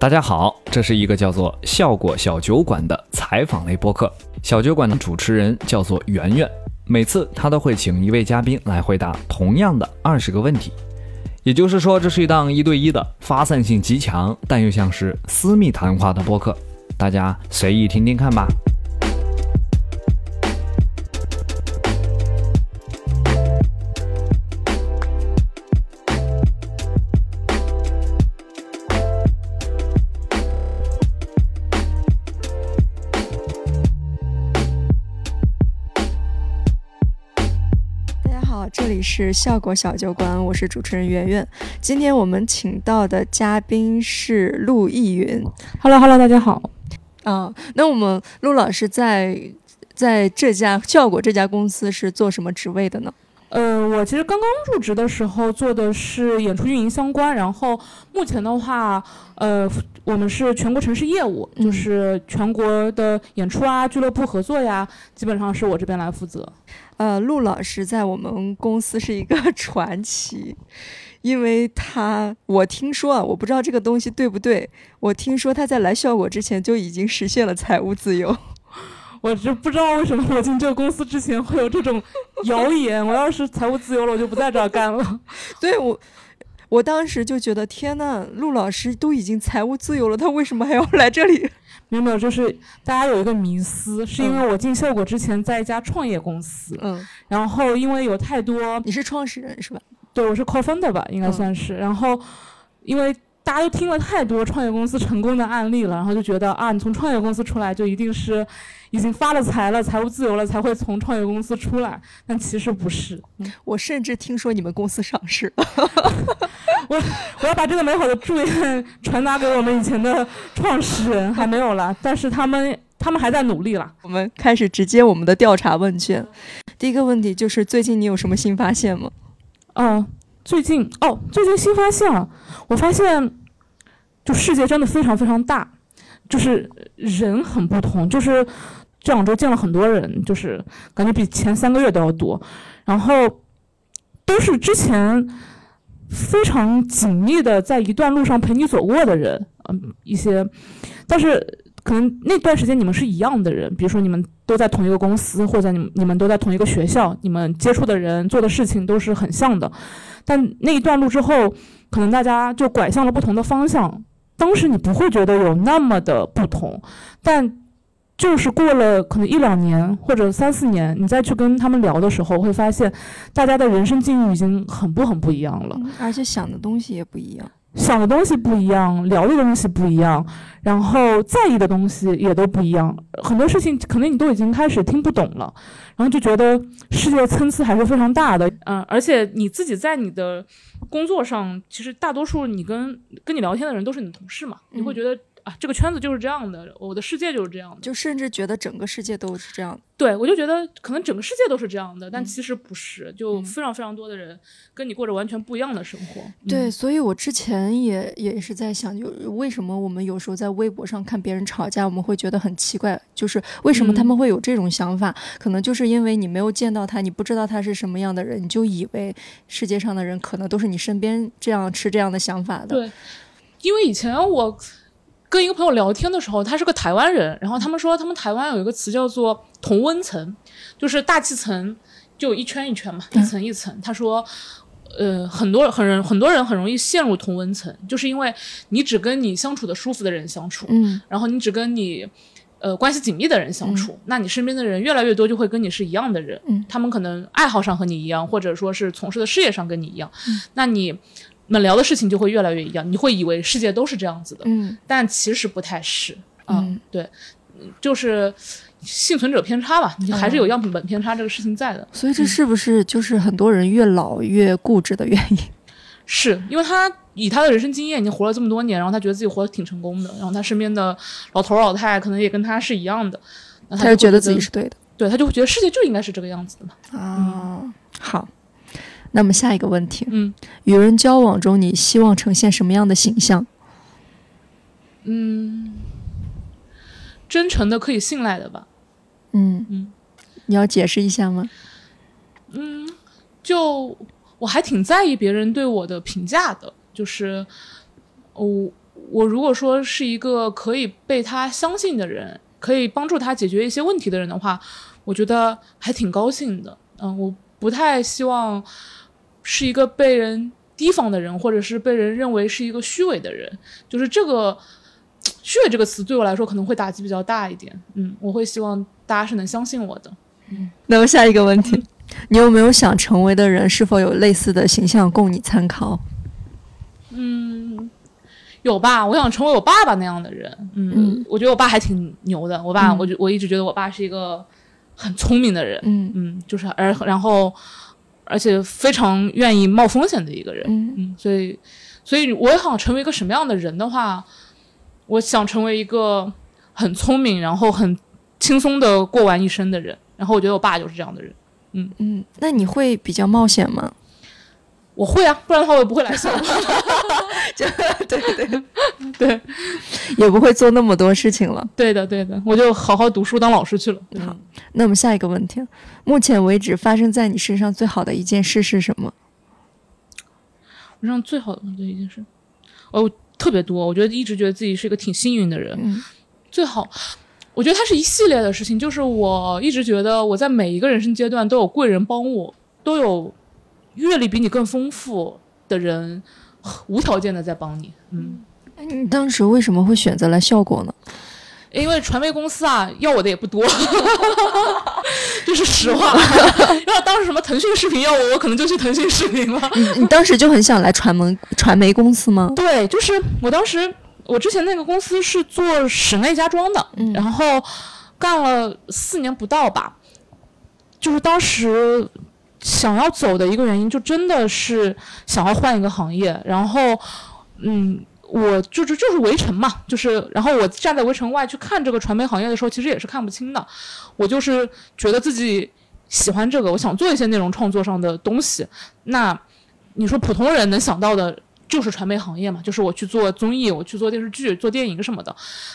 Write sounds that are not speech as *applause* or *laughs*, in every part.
大家好，这是一个叫做“效果小酒馆”的采访类播客。小酒馆的主持人叫做圆圆，每次他都会请一位嘉宾来回答同样的二十个问题。也就是说，这是一档一对一的、发散性极强，但又像是私密谈话的播客。大家随意听听看吧。是效果小酒馆，我是主持人圆圆。今天我们请到的嘉宾是陆逸云。Hello，Hello，大家好。啊，那我们陆老师在在这家效果这家公司是做什么职位的呢？呃，我其实刚刚入职的时候做的是演出运营相关，然后目前的话，呃，我们是全国城市业务，就是全国的演出啊、俱乐部合作呀，基本上是我这边来负责。呃，陆老师在我们公司是一个 *laughs* 传奇，因为他我听说啊，我不知道这个东西对不对，我听说他在来效果之前就已经实现了财务自由。我就不知道为什么我进这个公司之前会有这种谣言。我要是财务自由了，我就不在这儿干了。*laughs* 对我，我当时就觉得天呐，陆老师都已经财务自由了，他为什么还要来这里？*laughs* 没有没有，就是大家有一个迷思，是因为我进效果之前在一家创业公司，嗯，然后因为有太多，你是创始人是吧？对，我是 co-founder 吧，应该算是。然后因为大家都听了太多创业公司成功的案例了，然后就觉得啊，你从创业公司出来就一定是。已经发了财了，财务自由了，才会从创业公司出来。但其实不是，我甚至听说你们公司上市了。*laughs* 我我要把这个美好的祝愿传达给我们以前的创始人，还没有了，但是他们他们还在努力了。我们开始直接我们的调查问卷。第一个问题就是最近你有什么新发现吗？嗯，最近哦，最近新发现了，我发现就世界真的非常非常大，就是人很不同，就是。这两周见了很多人，就是感觉比前三个月都要多，然后都是之前非常紧密的在一段路上陪你走过的人，嗯，一些，但是可能那段时间你们是一样的人，比如说你们都在同一个公司，或者你们你们都在同一个学校，你们接触的人做的事情都是很像的，但那一段路之后，可能大家就拐向了不同的方向，当时你不会觉得有那么的不同，但。就是过了可能一两年或者三四年，你再去跟他们聊的时候，会发现大家的人生境遇已经很不很不一样了，而且想的东西也不一样，想的东西不一样，聊的东西不一样，然后在意的东西也都不一样，很多事情可能你都已经开始听不懂了，然后就觉得世界参差还是非常大的，嗯，而且你自己在你的工作上，其实大多数你跟跟你聊天的人都是你的同事嘛，你会觉得。啊，这个圈子就是这样的，我的世界就是这样的，就甚至觉得整个世界都是这样。对，我就觉得可能整个世界都是这样的，但其实不是，就非常非常多的人跟你过着完全不一样的生活。对，所以我之前也也是在想，就为什么我们有时候在微博上看别人吵架，我们会觉得很奇怪，就是为什么他们会有这种想法？可能就是因为你没有见到他，你不知道他是什么样的人，你就以为世界上的人可能都是你身边这样持这样的想法的。对，因为以前我。跟一个朋友聊天的时候，他是个台湾人，然后他们说他们台湾有一个词叫做同温层，就是大气层就一圈一圈嘛，一层一层。他说，呃，很多很人很多人很容易陷入同温层，就是因为你只跟你相处的舒服的人相处，嗯，然后你只跟你呃关系紧密的人相处，那你身边的人越来越多就会跟你是一样的人，嗯，他们可能爱好上和你一样，或者说是从事的事业上跟你一样，那你。们聊的事情就会越来越一样，你会以为世界都是这样子的，嗯，但其实不太是，嗯，对，就是幸存者偏差吧，你还是有样本偏差这个事情在的。所以这是不是就是很多人越老越固执的原因？*laughs* 是因为他以他的人生经验已经活了这么多年，然后他觉得自己活得挺成功的，然后他身边的老头老太太可能也跟他是一样的，他就觉得自己是对的，对，他就会觉得世界就应该是这个样子的嘛。啊，好。那么下一个问题，嗯，与人交往中，你希望呈现什么样的形象？嗯，真诚的，可以信赖的吧。嗯嗯，你要解释一下吗？嗯，就我还挺在意别人对我的评价的，就是我我如果说是一个可以被他相信的人，可以帮助他解决一些问题的人的话，我觉得还挺高兴的。嗯，我不太希望是一个被人提防的人，或者是被人认为是一个虚伪的人。就是这个“虚伪”这个词对我来说可能会打击比较大一点。嗯，我会希望大家是能相信我的。嗯那么下一个问题，你有没有想成为的人是否有类似的形象供你参考？嗯，有吧？我想成为我爸爸那样的人。嗯，嗯我觉得我爸还挺牛的。我爸，嗯我就我一直觉得我爸是一个很聪明的人。嗯嗯，就是而然后而且非常愿意冒风险的一个人。嗯嗯，所以所以我想成为一个什么样的人的话，我想成为一个很聪明，然后很轻松的过完一生的人。然后我觉得我爸就是这样的人。嗯嗯，那你会比较冒险吗？我会啊，不然的话我也不会来 *laughs* 校。对对，*laughs* 对，也不会做那么多事情了。对的，对的，我就好好读书当老师去了。好，那我们下一个问题，目前为止发生在你身上最好的一件事是什么？我上最好的一件事，哦，特别多。我觉得一直觉得自己是一个挺幸运的人。嗯最好，我觉得它是一系列的事情，就是我一直觉得我在每一个人生阶段都有贵人帮我，都有阅历比你更丰富的人无条件的在帮你。嗯，你当时为什么会选择来效果呢？因为传媒公司啊要我的也不多，*laughs* 这是实话。*laughs* 要当时什么腾讯视频要我，我可能就去腾讯视频了。你你当时就很想来传媒传媒公司吗？对，就是我当时我之前那个公司是做室内家装的，嗯然后干了四年不到吧，就是当时想要走的一个原因，就真的是想要换一个行业，然后嗯。我就是就是围城嘛，就是然后我站在围城外去看这个传媒行业的时候，其实也是看不清的。我就是觉得自己喜欢这个，我想做一些内容创作上的东西。那你说普通人能想到的就是传媒行业嘛，就是我去做综艺，我去做电视剧、做电影什么的。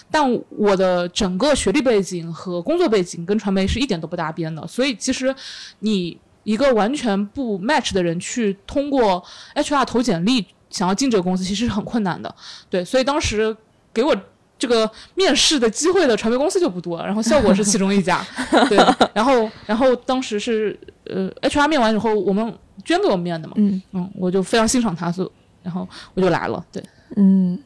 但我的整个学历背景和工作背景跟传媒是一点都不搭边的，所以其实你一个完全不 match 的人去通过 HR 投简历想要进这个公司，其实是很困难的。对，所以当时给我。这个面试的机会的传媒公司就不多，然后效果是其中一家，*laughs* 对，然后然后当时是呃 HR 面完以后，我们捐给我面的嘛，嗯嗯，我就非常欣赏他，所以然后我就来了。对，嗯。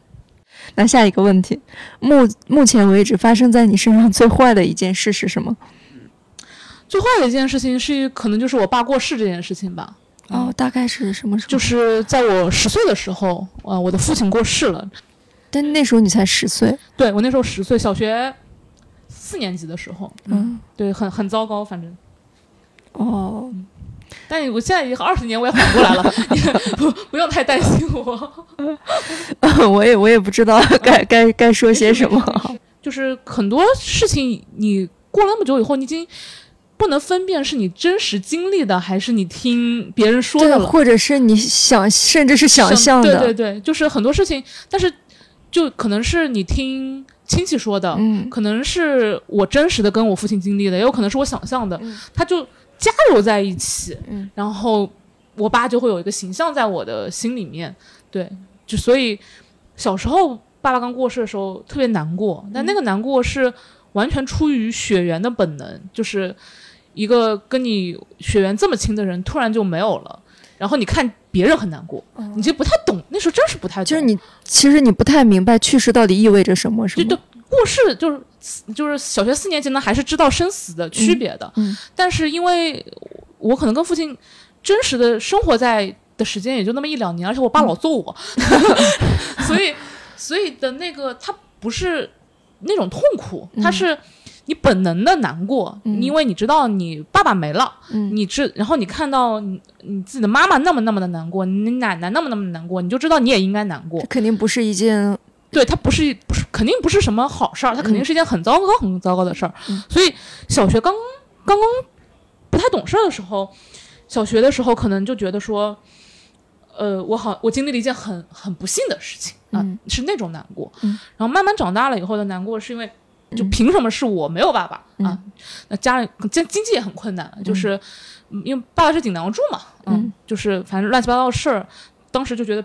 那下一个问题，目目前为止发生在你身上最坏的一件事是什么？最坏的一件事情是，可能就是我爸过世这件事情吧。哦，大概是什么时候？就是在我十岁的时候，呃，我的父亲过世了。但那时候你才十岁。对我那时候十岁，小学四年级的时候，嗯，对，很很糟糕，反正。哦，但我现在已经二十年，我也缓过来了，你 *laughs* 不不用太担心我。*laughs* 我也我也不知道该该该说些什么。就是很多事情，你过了那么久以后，你已经不能分辨是你真实经历的，还是你听别人说，的了。或者是你想，甚至是想象的。对对对，就是很多事情，但是就可能是你听亲戚说的，嗯可能是我真实的跟我父亲经历的，也有可能是我想象的，嗯它就加油在一起，嗯然后我爸就会有一个形象在我的心里面，对，就所以小时候爸爸刚过世的时候特别难过，但那个难过是完全出于血缘的本能，就是一个跟你血缘这么亲的人突然就没有了，然后你看别人很难过，你就不太懂，那时候真是不太懂，就是你其实你不太明白去世到底意味着什么，是就吗？就过世就是就是小学四年级呢，还是知道生死的区别的。嗯嗯但是因为我可能跟父亲真实的生活在的时间也就那么一两年，而且我爸老揍我，*laughs* 所以所以的那个他不是那种痛苦，他是。你本能的难过，嗯因为你知道你爸爸没了，嗯你知，然后你看到你你自己的妈妈那么那么的难过，你奶奶那么那么难过，你就知道你也应该难过这。肯定不是一件对，它不是不是肯定不是什么好事儿，它肯定是一件很糟糕、很糟糕的事儿。嗯所以小学刚刚刚不太懂事儿的时候，小学的时候可能就觉得说，呃，我好我经历了一件很很不幸的事情啊、嗯是那种难过。嗯然后慢慢长大了以后的难过，是因为就嗯凭什么是我没有爸爸、嗯啊？那家里经经济也很困难，就是、嗯因为爸爸是顶梁柱嘛，嗯就是反正乱七八糟的事儿，当时就觉得。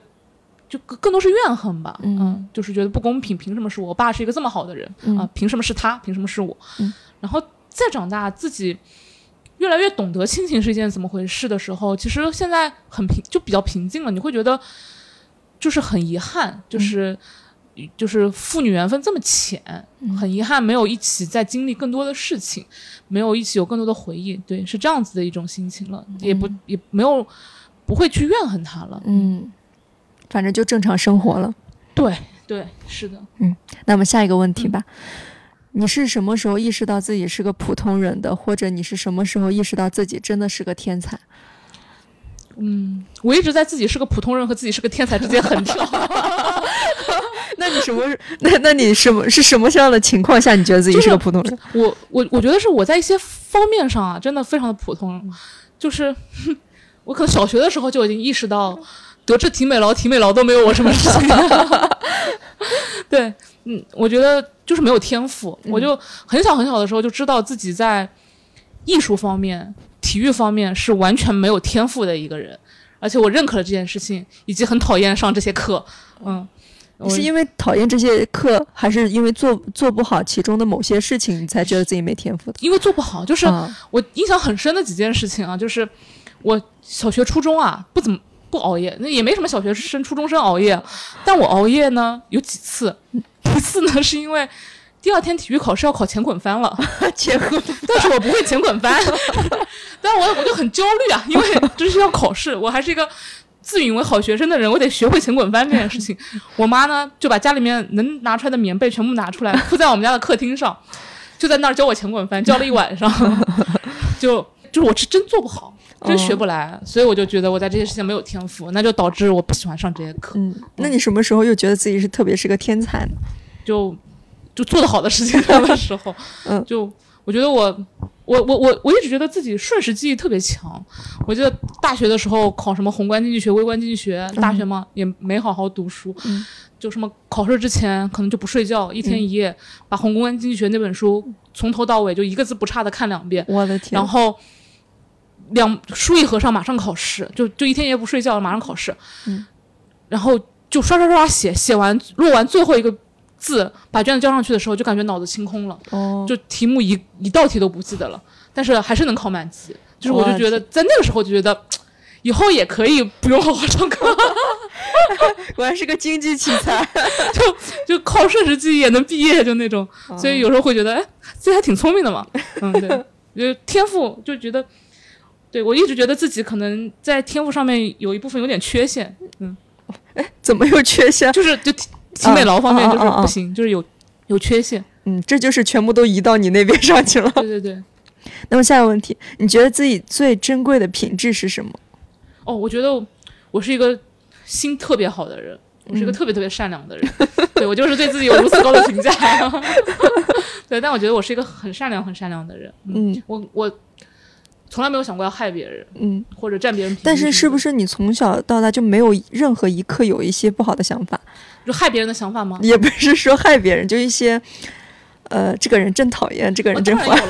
就更更多是怨恨吧，嗯就是觉得不公平，凭什么是我？我爸是一个这么好的人啊、嗯凭什么是他？凭什么是我？嗯然后再长大，自己越来越懂得亲情是一件怎么回事的时候，其实现在很平，就比较平静了。你会觉得就是很遗憾，就是、就是父女缘分这么浅，嗯很遗憾没有一起再经历更多的事情，没有一起有更多的回忆，对，是这样子的一种心情了，也不也没有不会去怨恨他了。嗯，反正就正常生活了。对对，是的。嗯那么下一个问题吧，你是什么时候意识到自己是个普通人的，或者你是什么时候意识到自己真的是个天才？嗯，我一直在自己是个普通人和自己是个天才之间横跳。*laughs* *laughs* 那你什么？那那你什么是什么样的情况下你觉得自己是个普通人？我我我觉得是我在一些方面上啊，真的非常的普通，*laughs* 就是我可能小学的时候就已经意识到，德智体美劳体美劳都没有我什么事情。*laughs* 对，嗯，我觉得就是没有天赋，我就很小很小的时候就知道自己在艺术方面、体育方面是完全没有天赋的一个人，而且我认可了这件事情，以及很讨厌上这些课。嗯，你是因为讨厌这些课，还是因为做做不好其中的某些事情，你才觉得自己没天赋的？因为做不好，就是啊我印象很深的几件事情啊，就是我小学、初中啊不怎么不熬夜，那也没什么小学生、初中生熬夜，但我熬夜呢有几次，一次呢是因为第二天体育考试要考前滚翻了，*laughs* 前滚 *laughs* 但是我不会前滚翻，*laughs* 但我我就很焦虑啊，因为这是要考试，我还是一个。自诩为好学生的人，我得学会前滚翻这件事情。*laughs* 我妈呢，就把家里面能拿出来的棉被全部拿出来，*laughs* 铺在我们家的客厅上，就在那儿教我前滚翻，教了一晚上。*laughs* 就就是我是真做不好，真学不来，所以我就觉得我在这些事情没有天赋，那就导致我不喜欢上这些课，嗯，那你什么时候又觉得自己是特别是个天才呢？就就做得好的事情的时候，嗯就我觉得我。我我我我一直觉得自己瞬时记忆特别强。我记得大学的时候考什么宏观经济学、微观经济学，大学嘛、也没好好读书，嗯就什么考试之前可能就不睡觉，一天一夜、把宏观经济学那本书从头到尾就一个字不差的看两遍，我的天！然后两书一合上马上考试，就就一天一夜不睡觉，马上考试，嗯然后就刷刷刷刷写，写完录完最后一个字，把卷子交上去的时候，就感觉脑子清空了，哦，就题目一一道题都不记得了，但是还是能考满级，就是我就觉得在那个时候就觉得。以后也可以不用好好上课，*laughs* 果然是个经济奇才。就就靠顺时记忆也能毕业，就那种。哦所以有时候会觉得，哎，自己还挺聪明的嘛。嗯，对，就天赋就觉得，对我一直觉得自己可能在天赋上面有一部分有点缺陷，嗯，哎怎么有缺陷？就是就体体美劳方面就是不行，就是有有缺陷。嗯，这就是全部都移到你那边上去了。*laughs* 对对对。那么下一个问题，你觉得自己最珍贵的品质是什么？哦，我觉得我是一个心特别好的人，我是一个嗯特别特别善良的人。*laughs* 对我就是对自己有如此高的评价。*laughs* 对，但我觉得我是一个很善良、很善良的人。嗯我我从来没有想过要害别人嗯，或者占别人便宜。但是是不是是你从小到大就没有任何一刻有一些不好的想法？就害别人的想法吗？也不是说害别人，就一些，呃，这个人真讨厌，这个人真坏。*laughs*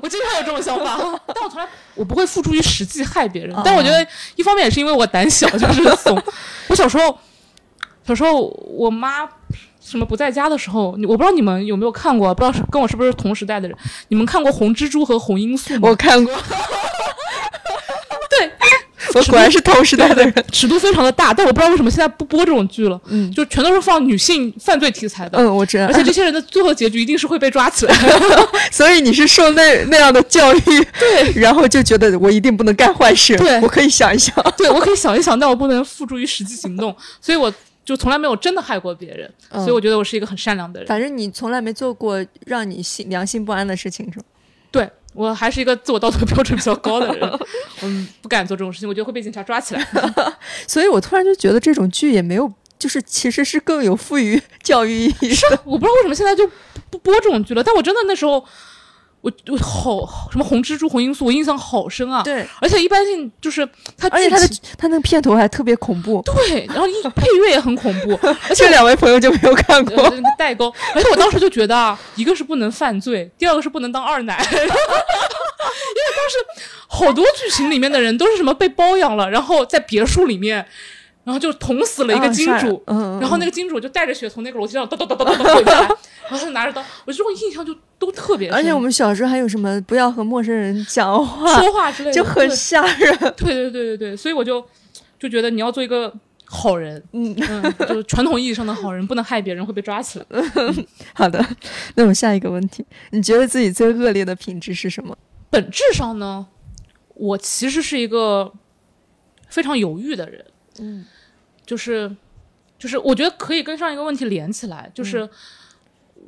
我经常有这种想法，*laughs* 但我从来我不会付诸于实际害别人。但我觉得一方面也是因为我胆小，就是怂。*laughs* 我小时候，小时候我妈什么不在家的时候，你我不知道你们有没有看过，不知道是跟我是不是同时代的人，你们看过红蜘蛛和红罂粟吗？我看过，对，我果然是同时代的人。尺度非常的大，但我不知道为什么现在不播这种剧了，嗯就全都是放女性犯罪题材的。嗯，我知道而。且这些人的最后结局一定是会被抓起来。所以你是受那那样的教育，对，然后就觉得我一定不能干坏事。对我可以想一想。对我可以想一想，但我不能付诸于实际行动，所以我就从来没有真的害过别人，嗯所以我觉得我是一个很善良的人。反正你从来没做过让你心良心不安的事情，是吗？对我还是一个自我道德标准比较高的人，*laughs* 嗯，不敢做这种事情，我觉得会被警察抓起来。*laughs* 所以我突然就觉得这种剧也没有，就是其实是更有富于教育意义的。我不知道为什么现在就不播这种剧了，但我真的那时候，我我好什么红蜘蛛、红罂粟，我印象好深啊。对，而且一般性就是它剧情，而且他的他那个片头还特别恐怖。对，然后一配乐也很恐怖，*laughs* 而且这两位朋友就没有看过。呃那个代沟，而且我当时就觉得啊，一个是不能犯罪，第二个是不能当二奶，*laughs* 因为当时好多剧情里面的人都是什么被包养了，然后在别墅里面，然后就捅死了一个金主，嗯，然后那个金主就带着血从那个楼梯上咚咚咚咚咚咚滚下来，*laughs* 然后他就拿着刀，我这种印象就都特别深，而且我们小时候还有什么不要和陌生人讲话，说话之类的。就很吓人。对对对对对，所以我就就觉得你要做一个好人，嗯，嗯，就是传统意义上的好人，不能害别人，会被抓起来。*laughs* 好的，那我下一个问题，你觉得自己最恶劣的品质是什么？本质上呢，我其实是一个非常犹豫的人，嗯就是就是我觉得可以跟上一个问题连起来，就是。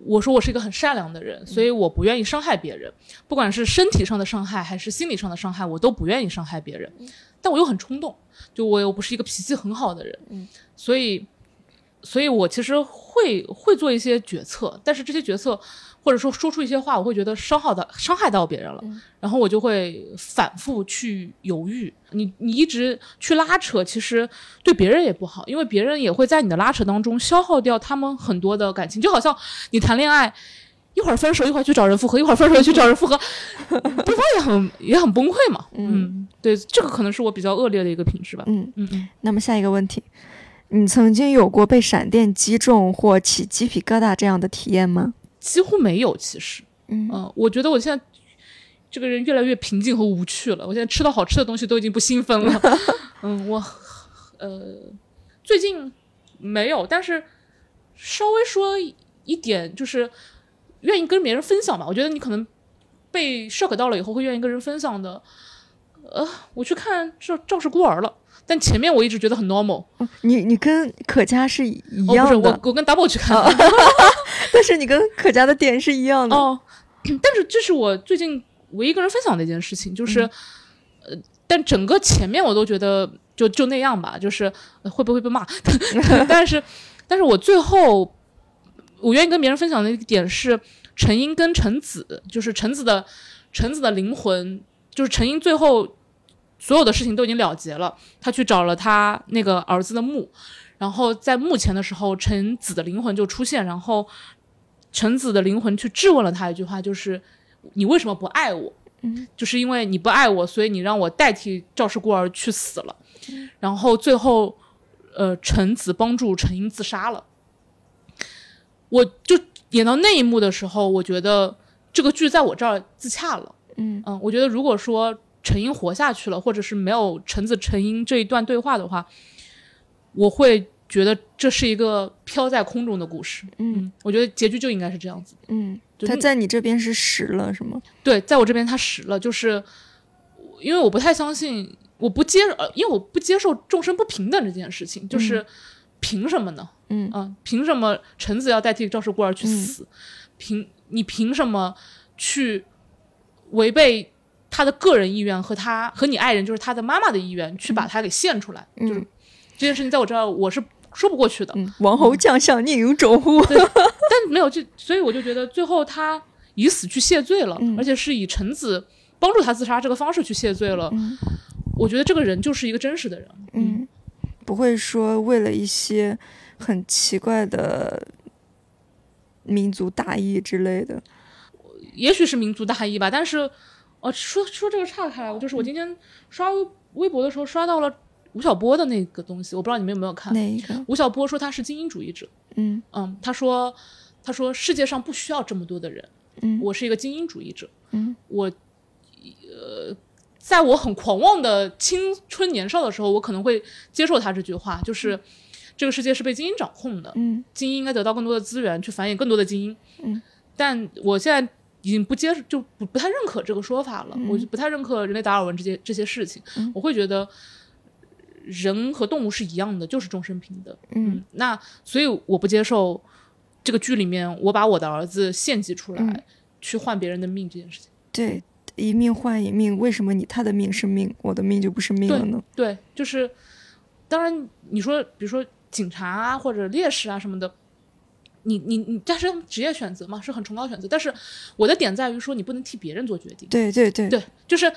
我说我是一个很善良的人，所以我不愿意伤害别人，不管是身体上的伤害还是心理上的伤害，我都不愿意伤害别人。但我又很冲动，就我又不是一个脾气很好的人，嗯所以，所以我其实会会做一些决策，但是这些决策或者说说出一些话，我会觉得伤害到伤害到别人了，然后我就会反复去犹豫。你你一直去拉扯，其实对别人也不好，因为别人也会在你的拉扯当中消耗掉他们很多的感情，就好像你谈恋爱。一会儿分手，一会儿去找人复合，一会儿分手去找人复合，对方也很也很崩溃嘛。嗯，对，这个可能是我比较恶劣的一个品质吧。嗯，嗯嗯，那么下一个问题，你曾经有过被闪电击中或起鸡皮疙瘩这样的体验吗？几乎没有，其实。嗯嗯，我觉得我现在这个人越来越平静和无趣了。我现在吃到好吃的东西都已经不兴奋了。*laughs* 嗯，我呃最近没有，但是稍微说一点，就是愿意跟别人分享吧。我觉得你可能被 shock 到了以后，会愿意跟人分享的。呃，我去看《赵赵氏孤儿》了，但前面我一直觉得很 normal。你你跟可嘉是一哦，不是样的，我，我跟 double 去看的。*laughs* 但是你跟可嘉的点是一样的。哦，但是这是我最近唯一跟人分享的一件事情，就是，呃，但整个前面我都觉得就就那样吧，就是、呃会不会被骂，*laughs* 但是，但是我最后我愿意跟别人分享的一个点是陈英跟陈子，就是陈子的陈子的灵魂，就是陈英最后所有的事情都已经了结了，他去找了他那个儿子的墓。然后在墓前的时候，陈子的灵魂就出现，然后陈子的灵魂去质问了他一句话，就是你为什么不爱我？嗯，就是因为你不爱我，所以你让我代替赵氏孤儿去死了。然后最后，呃，陈子帮助陈英自杀了。我就演到那一幕的时候，我觉得这个剧在我这儿自洽了。嗯嗯，我觉得如果说陈英活下去了，或者是没有陈子陈英这一段对话的话，我会觉得这是一个飘在空中的故事。嗯我觉得结局就应该是这样子。嗯，就他在你这边是实了是吗？对，在我这边他实了，就是因为我不太相信，我不接，呃，因为我不接受众生不平等这件事情，就是凭什么呢？嗯啊，凭什么陈子要代替赵氏孤儿去死？凭你凭什么去违背他的个人意愿和他和你爱人，就是他的妈妈的意愿，去把他给献出来？嗯就是这件事情在我这儿我是说不过去的。嗯，王侯将相宁有种乎？但没有这，所以我就觉得最后他以死去谢罪了，嗯而且是以臣子帮助他自杀这个方式去谢罪了。嗯我觉得这个人就是一个真实的人。嗯，不会说为了一些很奇怪的民族大义之类的。也许是民族大义吧，但是，呃，说说这个岔开来，我就是我今天刷微微博的时候刷到了吴晓波的那个东西，我不知道你们有没有看。哪一个？吴晓波说他是精英主义者，嗯嗯，他说他说世界上不需要这么多的人，嗯我是一个精英主义者，嗯我呃，在我很狂妄的青春年少的时候，我可能会接受他这句话，就是这个世界是被精英掌控的，嗯精英应该得到更多的资源去繁衍更多的精英。嗯，但我现在已经不接受，就不不太认可这个说法了。嗯我就不太认可人类达尔文这些这些事情。嗯我会觉得人和动物是一样的，就是众生平等。嗯那所以我不接受这个剧里面我把我的儿子献祭出来、嗯去换别人的命这件事情。对，一命换一命，为什么你他的命是命，我的命就不是命了呢？对，就是当然你说比如说警察啊或者烈士啊什么的。你你你，这是职业选择嘛，是很崇高的选择。但是我的点在于说，你不能替别人做决定。对对对对，就是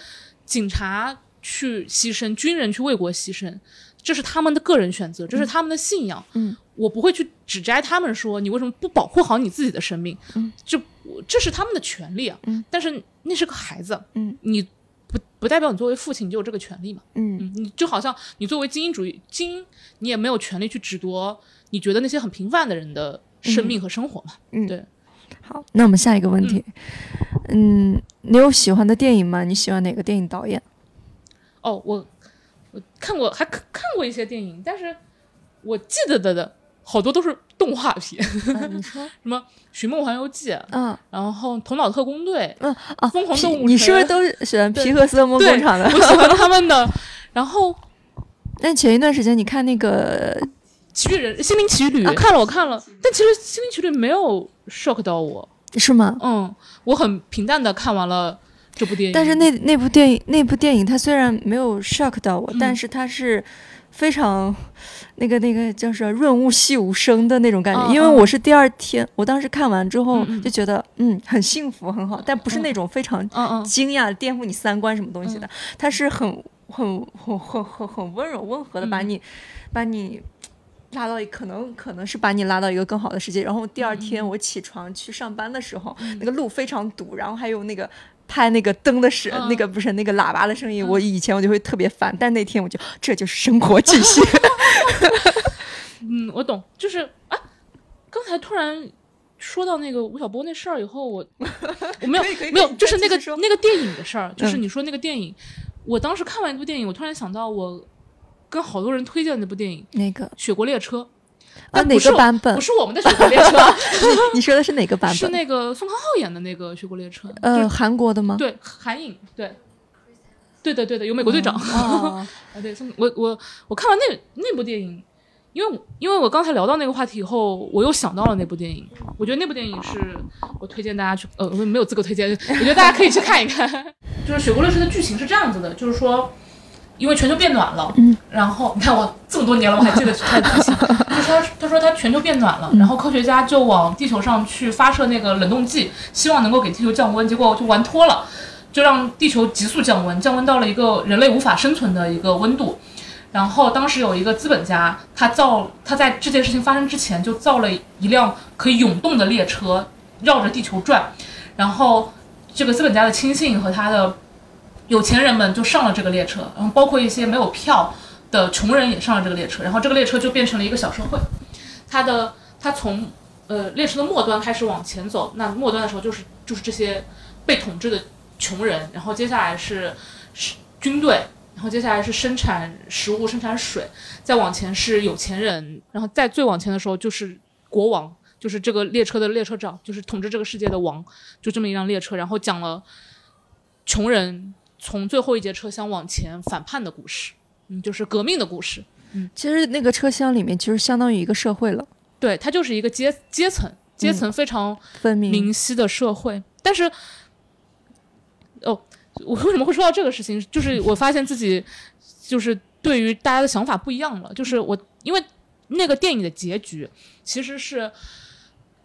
警察去牺牲，军人去为国牺牲，这是他们的个人选择，这是他们的信仰。嗯，我不会去指摘他们说你为什么不保护好你自己的生命。嗯，这这是他们的权利啊。嗯，但是那是个孩子，嗯，你不不代表你作为父亲你就有这个权利嘛。嗯嗯，你就好像你作为精英主义精英，你也没有权利去指夺你觉得那些很平凡的人的生命和生活嘛。嗯，对。好，那我们下一个问题，嗯，你有喜欢的电影吗？你喜欢哪个电影导演？哦，我我看过，还看看过一些电影，但是我记得的的好多都是动画片，嗯你说，*laughs* 什么《寻梦环游记》，嗯然后《头脑特工队》，嗯啊，疯狂动物你是不是城都喜欢皮克斯梦工厂的？我喜欢他们的。然后《那前一段时间你看那个，奇遇人》《心灵奇旅》看了，我看了，但其实《心灵奇旅》没有 shock 到我，是吗？嗯，我很平淡的看完了这部电影。但是那那部电影，那部电影它虽然没有 shock 到我，嗯。但是它是非常那个那个叫什么润物细无声的那种感觉。因为我是第二天，我当时看完之后就觉得嗯很幸福很好，但不是那种非常惊讶、颠覆你三观什么东西的，它是很很很很很很温柔温和的把嗯。你、把你。拉到可能可能是把你拉到一个更好的世界，然后第二嗯天我起床去上班的时候，那个路非常堵，然后还有那个拍那个灯的声，嗯。那个不是那个喇叭的声音，我以前我就会特别烦，但那天我就这就是生活气息。*laughs* 嗯，我懂，就是啊，刚才突然说到那个吴晓波那事儿以后，我 *laughs* 我没有没有，就是那个那个电影的事儿，就是嗯。你说那个电影，我当时看完一部电影，我突然想到我跟好多人推荐那部电影《那个雪国列车》，啊，哪个版本不？是我们的雪国列车，*laughs* 你说的是哪个版本？是那个宋康昊演的那个雪国列车，呃，韩国的吗？对韩影，对。对的，对的，有美国队长。哦，*laughs* 啊，对，宋我我我看完那那部电影，因为因为我刚才聊到那个话题以后，我又想到了那部电影。我觉得那部电影是我推荐大家去，呃，我没有资格推荐，我觉得大家可以去看一看。*laughs* 就是《雪国列车》的剧情是这样子的，就是说，因为全球变暖了，嗯，然后你看我这么多年了，我还记得它的剧情。就是他他说他全球变暖了，然后科学家就往地球上去发射那个冷冻剂，希望能够给地球降温，结果就玩脱了。就让地球急速降温，降温到了一个人类无法生存的一个温度。然后当时有一个资本家，他造他在这件事情发生之前就造了一辆可以涌动的列车，绕着地球转。然后这个资本家的亲信和他的有钱人们就上了这个列车，然后包括一些没有票的穷人也上了这个列车。然后这个列车就变成了一个小社会。它的它从呃列车的末端开始往前走，那末端的时候就是就是这些被统治的穷人，然后接下来是是军队，然后接下来是生产食物、生产水，再往前是有钱人，然后再最往前的时候就是国王，就是这个列车的列车长，就是统治这个世界的王，就这么一辆列车，然后讲了穷人从最后一节车厢往前反叛的故事，嗯，就是革命的故事。嗯其实那个车厢里面其实相当于一个社会了，对，它就是一个阶阶层，阶层非常分明。明晰的社会。但是，哦，我为什么会说到这个事情？就是我发现自己就是对于大家的想法不一样了。就是我因为那个电影的结局其实是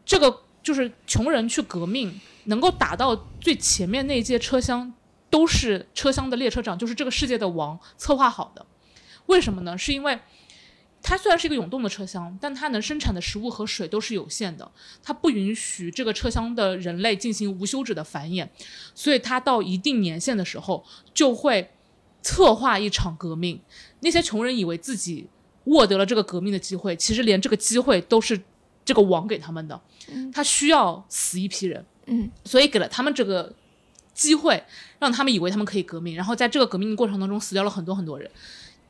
这个，就是穷人去革命，能够打到最前面那一届车厢，都是车厢的列车长，就是这个世界的王策划好的。为什么呢？是因为它虽然是一个涌动的车厢，但它能生产的食物和水都是有限的。它不允许这个车厢的人类进行无休止的繁衍，所以它到一定年限的时候就会策划一场革命。那些穷人以为自己获得了这个革命的机会，其实连这个机会都是这个王给他们的。他需要死一批人，嗯，所以给了他们这个机会，让他们以为他们可以革命，然后在这个革命的过程当中死掉了很多很多人，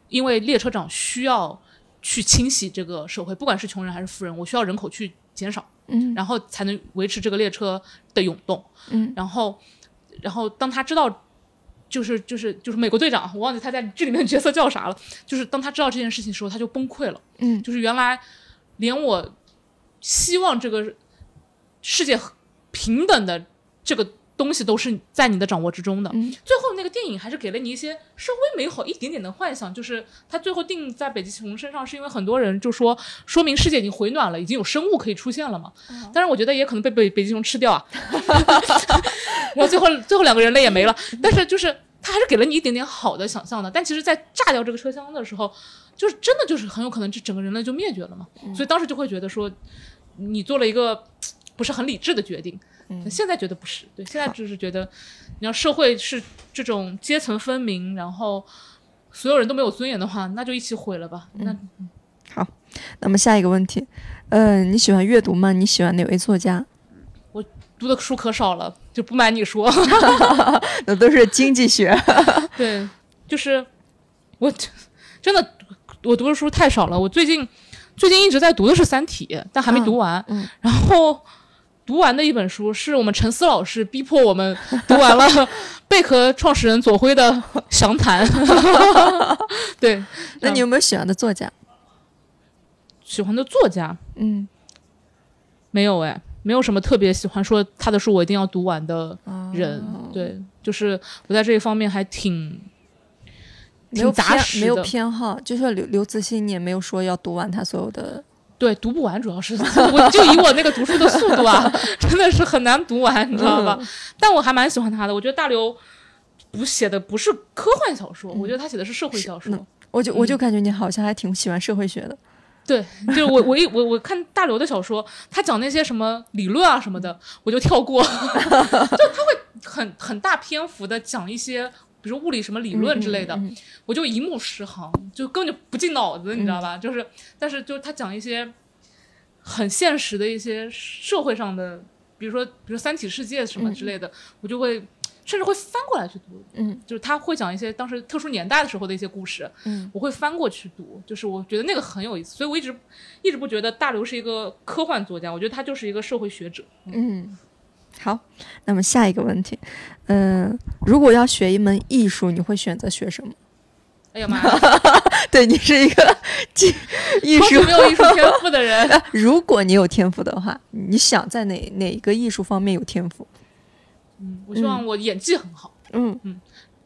因为列车长需要去清洗这个社会，不管是穷人还是富人，我需要人口去减少，嗯然后才能维持这个列车的涌动。嗯然后，然后当他知道，就是就是就是美国队长，我忘记他在剧里面的角色叫啥了，就是当他知道这件事情的时候，他就崩溃了。嗯就是原来连我希望这个世界平等的这个东西都是在你的掌握之中的。嗯最后那个电影还是给了你一些稍微美好一点点的幻想，就是它最后定在北极熊身上，是因为很多人就说，说明世界已经回暖了，已经有生物可以出现了嘛。但是，我觉得也可能被北北极熊吃掉啊。*laughs* 然后最后最后两个人类也没了，但是就是它还是给了你一点点好的想象的。但其实，在炸掉这个车厢的时候，就是真的就是很有可能这整个人类就灭绝了嘛。所以当时就会觉得说，你做了一个不是很理智的决定。嗯现在觉得不是，对，现在就是觉得，你要社会是这种阶层分明，然后所有人都没有尊严的话，那就一起毁了吧。那好那么下一个问题，呃，你喜欢阅读吗？你喜欢哪位作家？我读的书可少了，就不瞒你说，*laughs* 那都是经济学。*laughs* 对，就是我真的我读的书太少了。我最近最近一直在读的是《三体》，但还没读完。嗯嗯然后读完的一本书是我们陈思老师逼迫我们 *laughs* 读完了 *laughs* 贝壳创始人左晖的《详谈》。*laughs* 对，那你有没有喜欢的作家？喜欢的作家嗯，没有哎，没有什么特别喜欢说他的书我一定要读完的哦人。对，就是我在这一方面还挺没有挺杂偏没有。偏好，就像刘刘慈欣，你也没有说要读完他所有的。对，读不完，主要是我就以我那个读书的速度啊，真的是很难读完，你知道吧？但我还蛮喜欢他的，我觉得大刘不写的不是科幻小说，我觉得他写的是社会小说。那我就我就嗯感觉你好像还挺喜欢社会学的。对，就是我我一我我看大刘的小说，他讲那些什么理论啊什么的，我就跳过，*laughs* 就他会很很大篇幅的讲一些。比如物理什么理论之类的，嗯嗯嗯我就一目十行，就根本就不进脑子，你知道吧？就是，但是就是他讲一些很现实的一些社会上的，比如说，比如说三体世界什么之类的，我就会甚至会翻过来去读。嗯就是他会讲一些当时特殊年代的时候的一些故事，嗯我会翻过去读，就是我觉得那个很有意思，所以我一直一直不觉得大刘是一个科幻作家，我觉得他就是一个社会学者。嗯，好。那么下一个问题，嗯、如果要学一门艺术，你会选择学什么？哎呀妈呀，*laughs* 对你是一个技 *laughs* 艺术没有艺术天赋的人。*laughs* 呃如果你有天赋的话，你想在哪哪一个艺术方面有天赋？嗯，我希望我演技很好，嗯嗯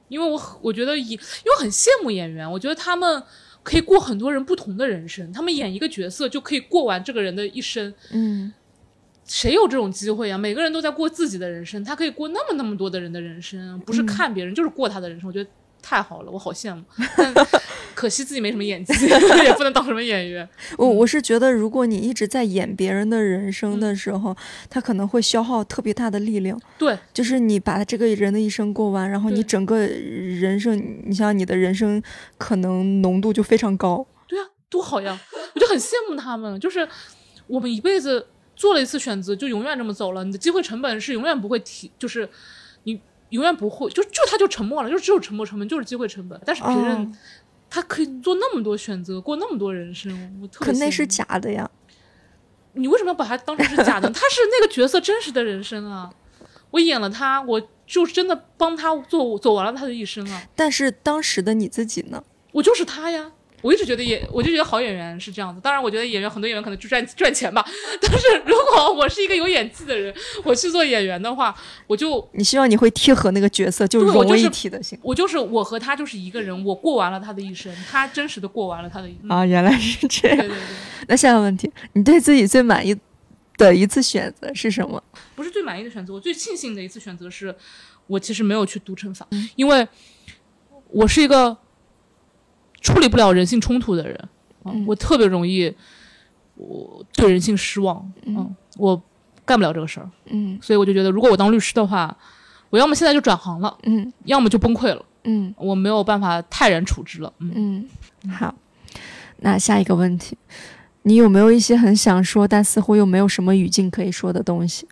因为我很我觉得演，因为我很羡慕演员，我觉得他们可以过很多人不同的人生，他们演一个角色就可以过完这个人的一生。嗯谁有这种机会啊？每个人都在过自己的人生，他可以过那么那么多的人的人生，不是看别人，就是过他的人生。我觉得太好了，我好羡慕。*laughs* 但可惜自己没什么演技，*laughs* 也不能当什么演员。我我是觉得，如果你一直在演别人的人生的时候，他可能会消耗特别大的力量。对，就是你把这个人的一生过完，然后你整个人生，你像你的人生可能浓度就非常高。对啊，多好呀！我就很羡慕他们，就是我们一辈子做了一次选择，就永远这么走了。你的机会成本是永远不会提，就是你永远不会，就就他就沉默了，就只有沉默成本，就是机会成本。但是别人、哦他可以做那么多选择，过那么多人生，我特别可那是假的呀。你为什么要把他当成是假的？他是那个角色真实的人生啊！我演了他，我就真的帮他做走完了他的一生啊！但是当时的你自己呢？我就是他呀！我一直觉得演，我就觉得好演员是这样子。当然，我觉得演员很多演员可能就赚赚钱吧。*laughs* 但是如果我是一个有演技的人，我去做演员的话，我就你希望你会贴合那个角色，就融为一体的行我就是我和他就是一个人，我过完了他的一生，他真实的过完了他的一生。啊，原来是这样。对对对，那下一个问题，你对自己最满意的一次选择是什么？不是最满意的选择，我最庆幸的一次选择是，我其实没有去读乘法，因为我是一个处理不了人性冲突的人，啊嗯。我特别容易我对人性失望，嗯，我干不了这个事儿，嗯。所以我就觉得，如果我当律师的话，我要么现在就转行了，嗯。要么就崩溃了，嗯。我没有办法泰然处之了，嗯，嗯，好。那下一个问题，你有没有一些很想说，但似乎又没有什么语境可以说的东西？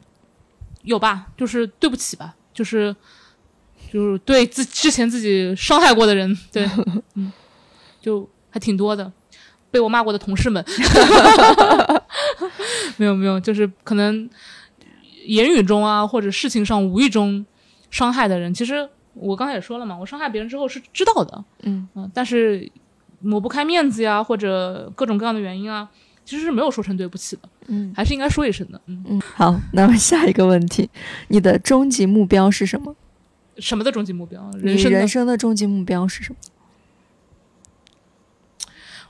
有吧，就是对不起吧，就是就是对自之前自己伤害过的人，对，*laughs* 嗯，就还挺多的，被我骂过的同事们，*laughs* 没有没有，就是可能言语中啊，或者事情上无意中伤害的人，其实我刚才也说了嘛，我伤害别人之后是知道的，嗯嗯、但是抹不开面子呀，或者各种各样的原因啊，其实是没有说成对不起的，嗯还是应该说一声的，嗯。嗯，好。那么下一个问题，你的终极目标是什么？什么的终极目标？你人生人生的终极目标是什么？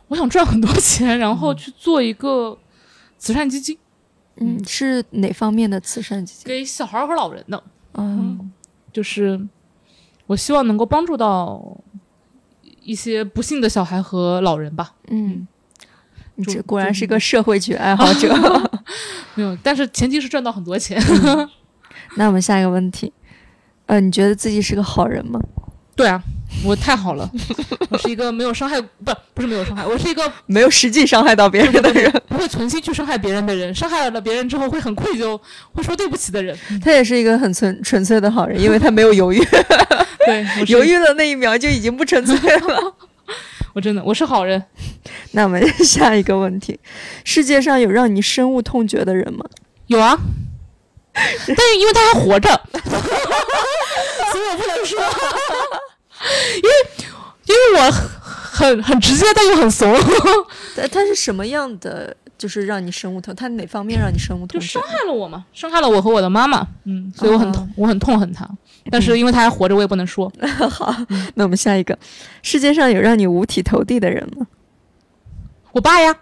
我想赚很多钱，然后去做一个慈善基金，嗯，是哪方面的慈善基金？给小孩儿和老人的。嗯就是我希望能够帮助到一些不幸的小孩和老人吧。嗯，你这果然就是个社会学爱好者。*laughs* 没有，但是前提是赚到很多钱。*laughs* 那我们下一个问题，呃，你觉得自己是个好人吗？对啊，我太好了，我是一个没有伤害，不不是没有伤害，我是一个 *laughs* 没有实际伤害到别人的人，不会存心去伤害别人的人，伤害了别人之后会很愧疚，会说对不起的人。他也是一个很纯纯粹的好人，因为他没有犹豫，对，犹豫的那一秒就已经不纯粹了。*laughs* 我真的我是好人。*laughs* 那我们下一个问题：世界上有让你深恶痛绝的人吗？有啊，但是因为他还活着，所以我不能说，*laughs* 因为因为我很很直接，但又很怂，*laughs* 他他是什么样的？就是让你深恶痛，他哪方面让你深恶痛就伤？害了我嘛，伤害了我和我的妈妈，嗯，所以我很痛，哦我很痛恨他。但是因为他还活着，我也不能说。*laughs* 好，那我们下一个：世界上有让你五体投地的人吗？我爸呀，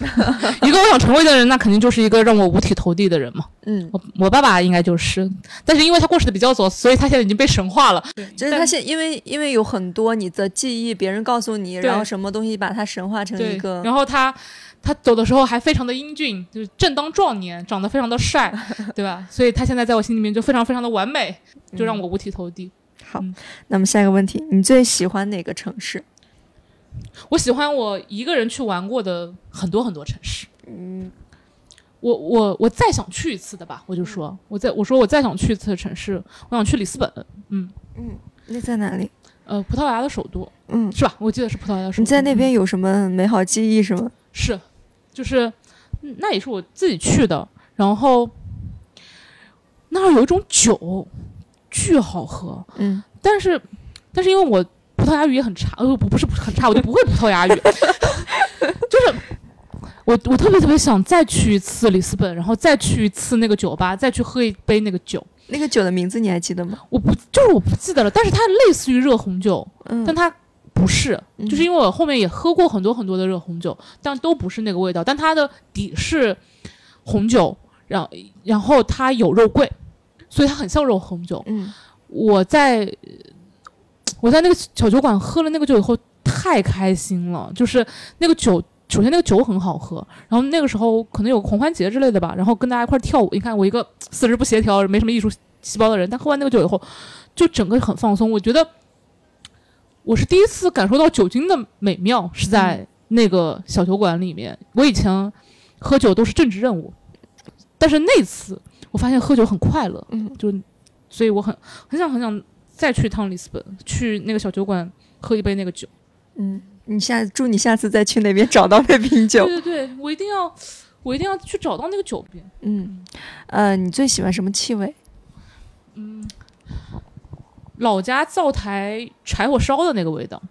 *laughs* 一个我想成为的人，那肯定就是一个让我五体投地的人嘛。嗯，我我爸爸应该就是，但是因为他过世的比较早，所以他现在已经被神化了。就是他现因为因为有很多你的记忆，别人告诉你，然后什么东西把他神化成对一个，然后他他走的时候还非常的英俊，就是正当壮年，长得非常的帅，*laughs* 对吧？所以他现在在我心里面就非常非常的完美，就让我五体投地。好嗯，那么下一个问题，你最喜欢哪个城市？我喜欢我一个人去玩过的很多很多城市。嗯，我我我再想去一次的吧，我就说，我再我说我再想去一次的城市，我想去里斯本，嗯嗯那在哪里？呃，葡萄牙的首都嗯，是吧？我记得是葡萄牙的首都。你在那嗯边有什么美好记忆是吗？是，就是嗯那也是我自己去的，然后那儿有一种酒巨好喝，嗯，但是但是因为我葡萄牙语也很差，呃不不是很差，我就不会葡萄牙语，*laughs* 就是我我特别特别想再去一次里斯本，然后再去一次那个酒吧，再去喝一杯那个酒。那个酒的名字你还记得吗？我不就是我不记得了，但是它类似于热红酒，嗯，但它不是，嗯就是因为我后面也喝过很多很多的热红酒，但都不是那个味道，但它的底是红酒，然然后它有肉桂，所以它很像肉红酒。嗯我在我在那个小酒馆喝了那个酒以后，太开心了，就是那个酒。首先，那个酒很好喝，然后那个时候可能有狂欢节之类的吧，然后跟大家一块跳舞。你看，我一个四肢不协调、没什么艺术细胞的人，但喝完那个酒以后，就整个很放松。我觉得我是第一次感受到酒精的美妙，是在那个小酒馆里面。我以前喝酒都是政治任务，但是那次我发现喝酒很快乐，嗯就所以我很很想很想再去一趟里斯本，去那个小酒馆喝一杯那个酒。嗯，你下祝你下次再去那边找到那瓶酒。对对对，我一定要我一定要去找到那个酒瓶。嗯，呃，你最喜欢什么气味？嗯老家灶台柴火烧的那个味道，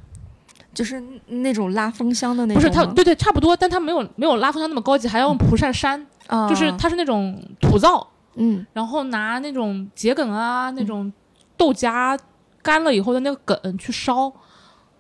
就是那种拉风箱的那不种不，是它，对对，差不多，但它没有没有拉风箱那么高级，还要用蒲扇扇，啊，就是它是那种土灶，嗯然后拿那种桔梗啊，那种豆荚干了以后的那个梗去烧，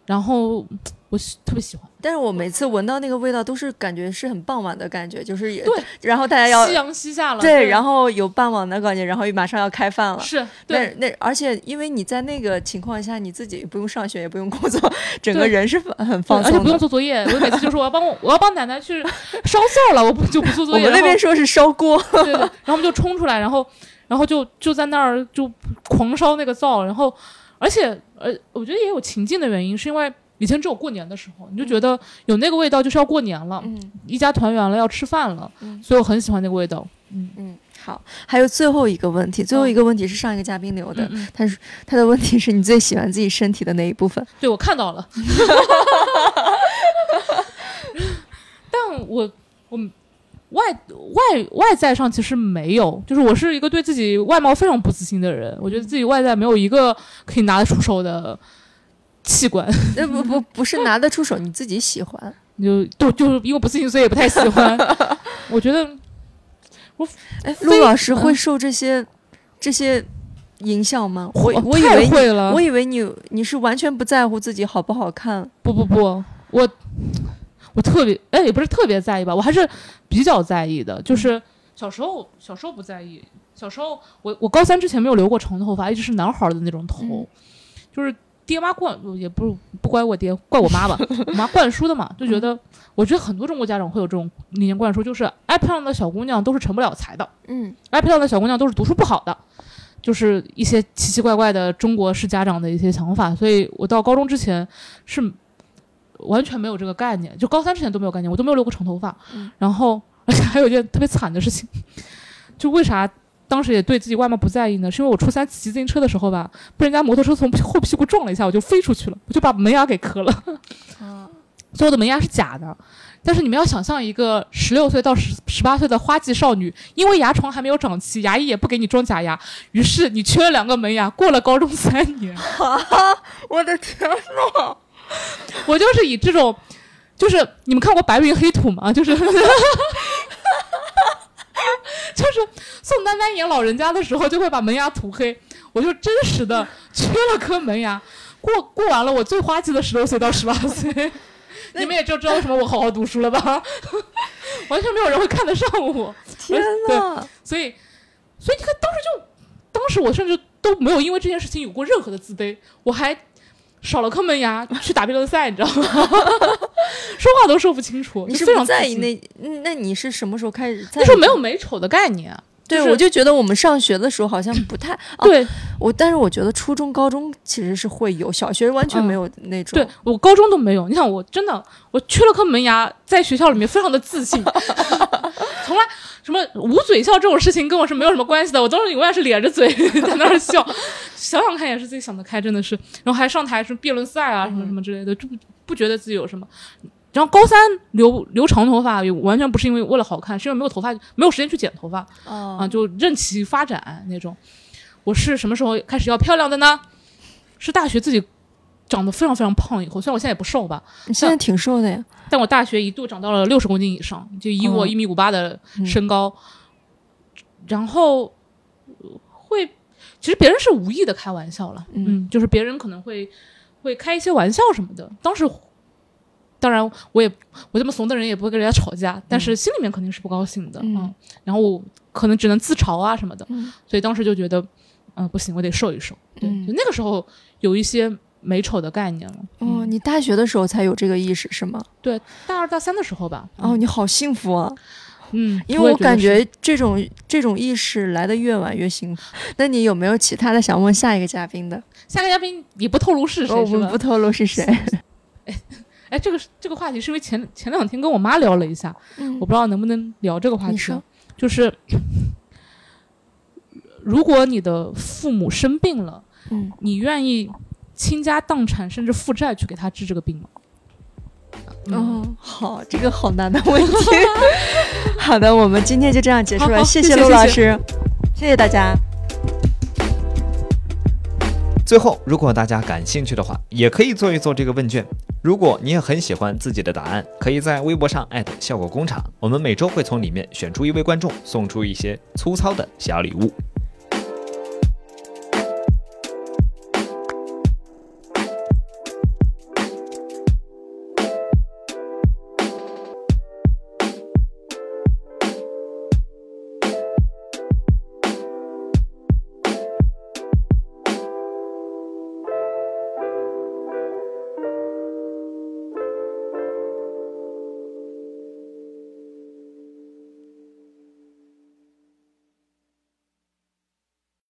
然后我特别喜欢。但是我每次闻到那个味道，都是感觉是很傍晚的感觉，就是也对，然后大家要夕阳西下了，对，然后有傍晚的感觉，然后马上要开饭了。是那对那而且因为你在那个情况下，你自己也不用上学，也不用工作，*laughs* 整个人是很放松而且不用。做作业。我每次就说我要帮我 *laughs* 我要帮奶奶去烧灶了，我不就不做作业。我们那边说是烧锅，对对，然后我们就冲出来，然后然后就就在那儿就狂烧那个灶，然后而且呃，我觉得也有情境的原因，是因为以前只有过年的时候，你就觉得有那个味道就是要过年了，嗯一家团圆了，要吃饭了，嗯所以我很喜欢那个味道。嗯嗯，好。还有最后一个问题，最后一个问题是上一个嘉宾留的，嗯嗯，他是他的问题是你最喜欢自己身体的哪一部分？对我看到了，*laughs* 但我我外外外在上其实没有，就是我是一个对自己外貌非常不自信的人，我觉得自己外在没有一个可以拿得出手的器官。*laughs* 那，不不不是拿得出手，你自己喜欢。*laughs* 就就就是因为不自信，所以也不太喜欢。*laughs* 我觉得我哎，非陆老师嗯会受这些这些影响吗？我哦我以太为，会了，我以为你你是完全不在乎自己好不好看。不不不，我我特别哎，也不是特别在意吧，我还是比较在意的。就是小时候小时候不在意，小时候我我高三之前没有留过长头发，一直是男孩儿的那种头，嗯就是爹妈灌也不是不怪我爹，怪我妈吧，*laughs* 我妈灌输的嘛，就觉得。我觉得很多中国家长会有这种理念灌输，就是爱漂亮的小姑娘都是成不了才的，嗯爱漂亮的小姑娘都是读书不好的，就是一些奇奇怪怪的中国式家长的一些想法，所以我到高中之前是完全没有这个概念，就高三之前都没有概念，我都没有留过长头发。嗯然后而 *laughs* 且还有一件特别惨的事情，就为啥当时也对自己外貌不在意呢？是因为我初三骑自行车的时候吧，被人家摩托车从后屁股撞了一下，我就飞出去了，我就把门牙给磕了。啊，*laughs* 所有的门牙是假的。但是你们要想象一个十六岁到十十八岁的花季少女，因为牙床还没有长齐，牙医也不给你装假牙，于是你缺了两个门牙，过了高中三年，*laughs* 我的天呐！我就是以这种，就是你们看过《白云黑土》吗？就是 *laughs* *laughs* 就是宋丹丹演老人家的时候，就会把门牙涂黑，我就真实的缺了颗门牙，过过完了我最花季的十六岁到十八岁。*laughs* 你们也就知道为什么我好好读书了吧？*laughs* 完全没有人会看得上我，天呐！所以，所以你看，当时就，当时我甚至都没有因为这件事情有过任何的自卑，我还少了颗门牙去打辩论赛，你知道吗？*laughs* 说话都说不清楚，你是非常在意那？嗯那你是什么时候开始？那时候没有美丑的概念，对，就是我就觉得我们上学的时候好像不太 *laughs* 哦对我，但是我觉得初中、高中其实是会有，小学完全没有那种。对，我高中都没有。你想，我真的我缺了颗门牙，在学校里面非常的自信，*laughs* 从来什么捂嘴笑这种事情跟我是没有什么关系的，我当时永远是咧着嘴 *laughs* 在那儿笑。想想看也是自己想得开，真的是。然后还上台什么辩论赛啊，什么什么之类的，就不不觉得自己有什么。然后高三留留长头发，也完全不是因为为了好看，是因为没有头发，没有时间去剪头发哦啊，就任其发展那种。我是什么时候开始要漂亮的呢？是大学自己长得非常非常胖以后，虽然我现在也不瘦吧，你现在挺瘦的呀。但我大学一度长到了六十公斤以上，就以我哦一米五八的身高，然后呃会，其实别人是无意的开玩笑了，嗯就是别人可能会会开一些玩笑什么的。当时，当然我也我这么怂的人也不会跟人家吵架，但是心里面肯定是不高兴的，嗯然后我可能只能自嘲啊什么的，嗯所以当时就觉得，嗯、不行，我得瘦一瘦。对，嗯就那个时候有一些美丑的概念了。哦，你大学的时候才有这个意识是吗？对，大二大三的时候吧。哦，你好幸福啊！嗯，因为我感觉这种这种意识来的越晚越幸福。*laughs* 那你有没有其他的想问下一个嘉宾的？下个嘉宾也不透露是哦谁，我们不？透露是谁。哎，这个这个话题是因为前前两天跟我妈聊了一下，嗯我不知道能不能聊这个话题你说。就是如果你的父母生病了，嗯，你愿意倾家荡产甚至负债去给他治这个病吗？嗯哦，好，这个好难的问题。*laughs* 好的，我们今天就这样结束了，好好谢陆谢谢谢谢老师，谢谢大家。最后，如果大家感兴趣的话，也可以做一做这个问卷。如果你也很喜欢自己的答案，可以在微博上艾特效果工厂，我们每周会从里面选出一位观众，送出一些粗糙的小礼物。